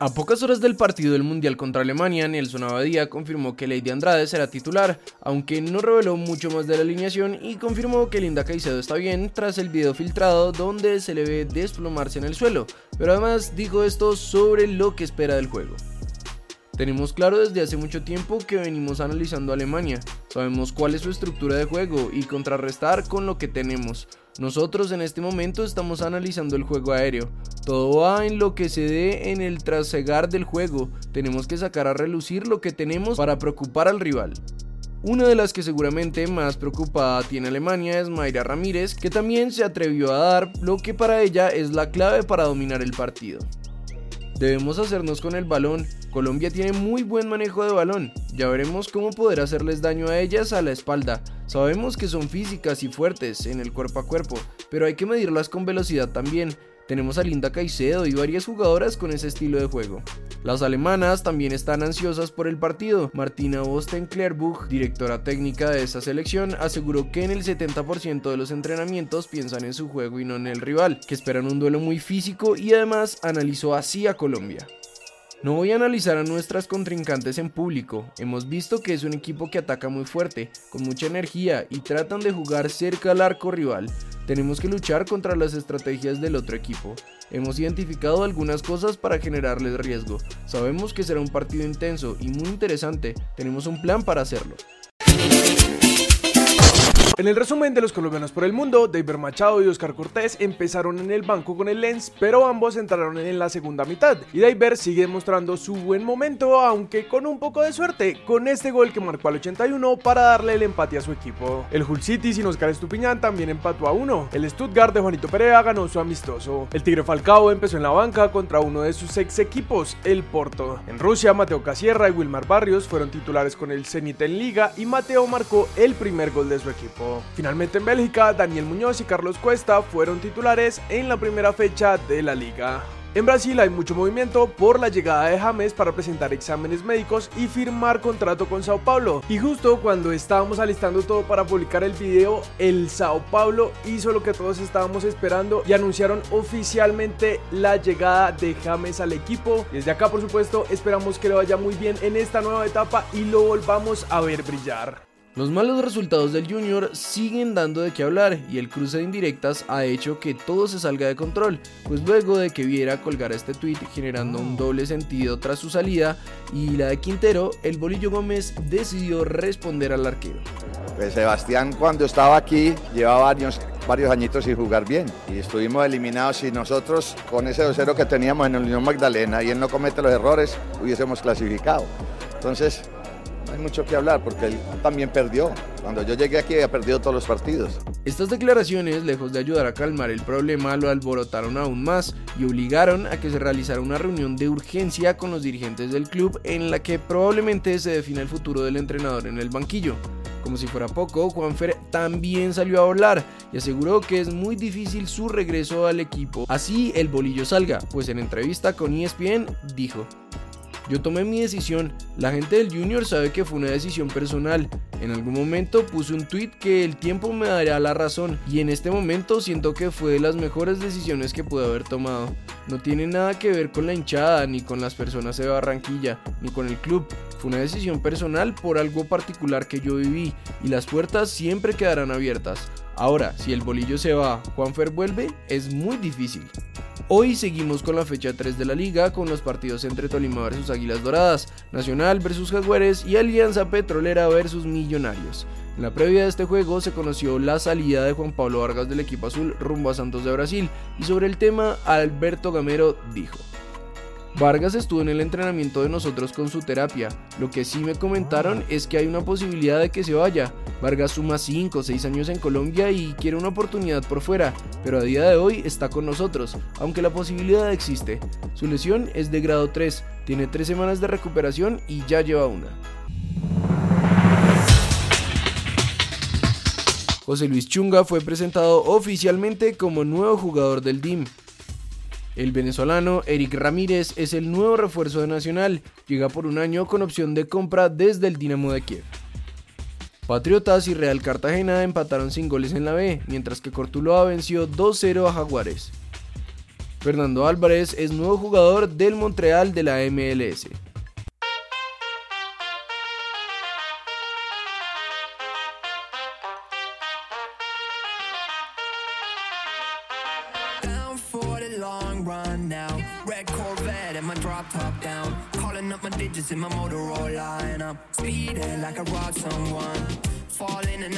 A pocas horas del partido del Mundial contra Alemania, Nelson Abadía confirmó que Lady Andrade será titular, aunque no reveló mucho más de la alineación y confirmó que Linda Caicedo está bien tras el video filtrado donde se le ve desplomarse en el suelo, pero además dijo esto sobre lo que espera del juego. Tenemos claro desde hace mucho tiempo que venimos analizando a Alemania, sabemos cuál es su estructura de juego y contrarrestar con lo que tenemos. Nosotros en este momento estamos analizando el juego aéreo. Todo va en lo que se dé en el trasegar del juego. Tenemos que sacar a relucir lo que tenemos para preocupar al rival. Una de las que seguramente más preocupada tiene Alemania es Mayra Ramírez, que también se atrevió a dar lo que para ella es la clave para dominar el partido. Debemos hacernos con el balón. Colombia tiene muy buen manejo de balón. Ya veremos cómo poder hacerles daño a ellas a la espalda. Sabemos que son físicas y fuertes en el cuerpo a cuerpo, pero hay que medirlas con velocidad también. Tenemos a Linda Caicedo y varias jugadoras con ese estilo de juego. Las alemanas también están ansiosas por el partido. Martina Osten-Klerbuch, directora técnica de esa selección, aseguró que en el 70% de los entrenamientos piensan en su juego y no en el rival, que esperan un duelo muy físico y además analizó así a Colombia. No voy a analizar a nuestras contrincantes en público, hemos visto que es un equipo que ataca muy fuerte, con mucha energía y tratan de jugar cerca al arco rival. Tenemos que luchar contra las estrategias del otro equipo. Hemos identificado algunas cosas para generarles riesgo. Sabemos que será un partido intenso y muy interesante. Tenemos un plan para hacerlo. En el resumen de los colombianos por el mundo, David Machado y Oscar Cortés empezaron en el banco con el Lens, pero ambos entraron en la segunda mitad. Y David sigue mostrando su buen momento, aunque con un poco de suerte, con este gol que marcó al 81 para darle el empate a su equipo. El Hull City sin Oscar Estupiñán también empató a uno. El Stuttgart de Juanito Perea ganó su amistoso. El Tigre Falcao empezó en la banca contra uno de sus ex equipos, el Porto. En Rusia, Mateo Casierra y Wilmar Barrios fueron titulares con el Zenit en Liga y Mateo marcó el primer gol de su equipo. Finalmente en Bélgica, Daniel Muñoz y Carlos Cuesta fueron titulares en la primera fecha de la liga. En Brasil hay mucho movimiento por la llegada de James para presentar exámenes médicos y firmar contrato con Sao Paulo. Y justo cuando estábamos alistando todo para publicar el video, el Sao Paulo hizo lo que todos estábamos esperando y anunciaron oficialmente la llegada de James al equipo. Desde acá, por supuesto, esperamos que le vaya muy bien en esta nueva etapa y lo volvamos a ver brillar. Los malos resultados del Junior siguen dando de qué hablar y el cruce de indirectas ha hecho que todo se salga de control, pues luego de que viera colgar este tweet generando un doble sentido tras su salida y la de Quintero, el Bolillo Gómez decidió responder al arquero. Pues Sebastián cuando estaba aquí llevaba varios, varios añitos sin jugar bien y estuvimos eliminados y nosotros con ese 2-0 que teníamos en el Unión Magdalena y él no comete los errores hubiésemos clasificado. Entonces hay mucho que hablar porque él también perdió. Cuando yo llegué aquí había perdido todos los partidos. Estas declaraciones, lejos de ayudar a calmar el problema, lo alborotaron aún más y obligaron a que se realizara una reunión de urgencia con los dirigentes del club en la que probablemente se defina el futuro del entrenador en el banquillo. Como si fuera poco, Juanfer también salió a hablar y aseguró que es muy difícil su regreso al equipo. Así el bolillo salga, pues en entrevista con ESPN dijo, yo tomé mi decisión, la gente del Junior sabe que fue una decisión personal. En algún momento puse un tweet que el tiempo me daría la razón y en este momento siento que fue de las mejores decisiones que pude haber tomado. No tiene nada que ver con la hinchada, ni con las personas de Barranquilla, ni con el club. Fue una decisión personal por algo particular que yo viví y las puertas siempre quedarán abiertas. Ahora, si el bolillo se va, Juanfer vuelve, es muy difícil. Hoy seguimos con la fecha 3 de la liga con los partidos entre Tolima versus Águilas Doradas, Nacional versus Jaguares y Alianza Petrolera versus Millonarios. En la previa de este juego se conoció la salida de Juan Pablo Vargas del equipo azul rumbo a Santos de Brasil y sobre el tema Alberto Gamero dijo. Vargas estuvo en el entrenamiento de nosotros con su terapia. Lo que sí me comentaron es que hay una posibilidad de que se vaya. Vargas suma 5 o 6 años en Colombia y quiere una oportunidad por fuera, pero a día de hoy está con nosotros, aunque la posibilidad existe. Su lesión es de grado 3, tiene 3 semanas de recuperación y ya lleva una. José Luis Chunga fue presentado oficialmente como nuevo jugador del DIM. El venezolano Eric Ramírez es el nuevo refuerzo de Nacional, llega por un año con opción de compra desde el Dinamo de Kiev. Patriotas y Real Cartagena empataron sin goles en la B, mientras que Cortuloa venció 2-0 a Jaguares. Fernando Álvarez es nuevo jugador del Montreal de la MLS. run now. Red Corvette and my drop top down. Calling up my digits in my Motorola, and I'm speeding like I robbed someone. Falling and I'm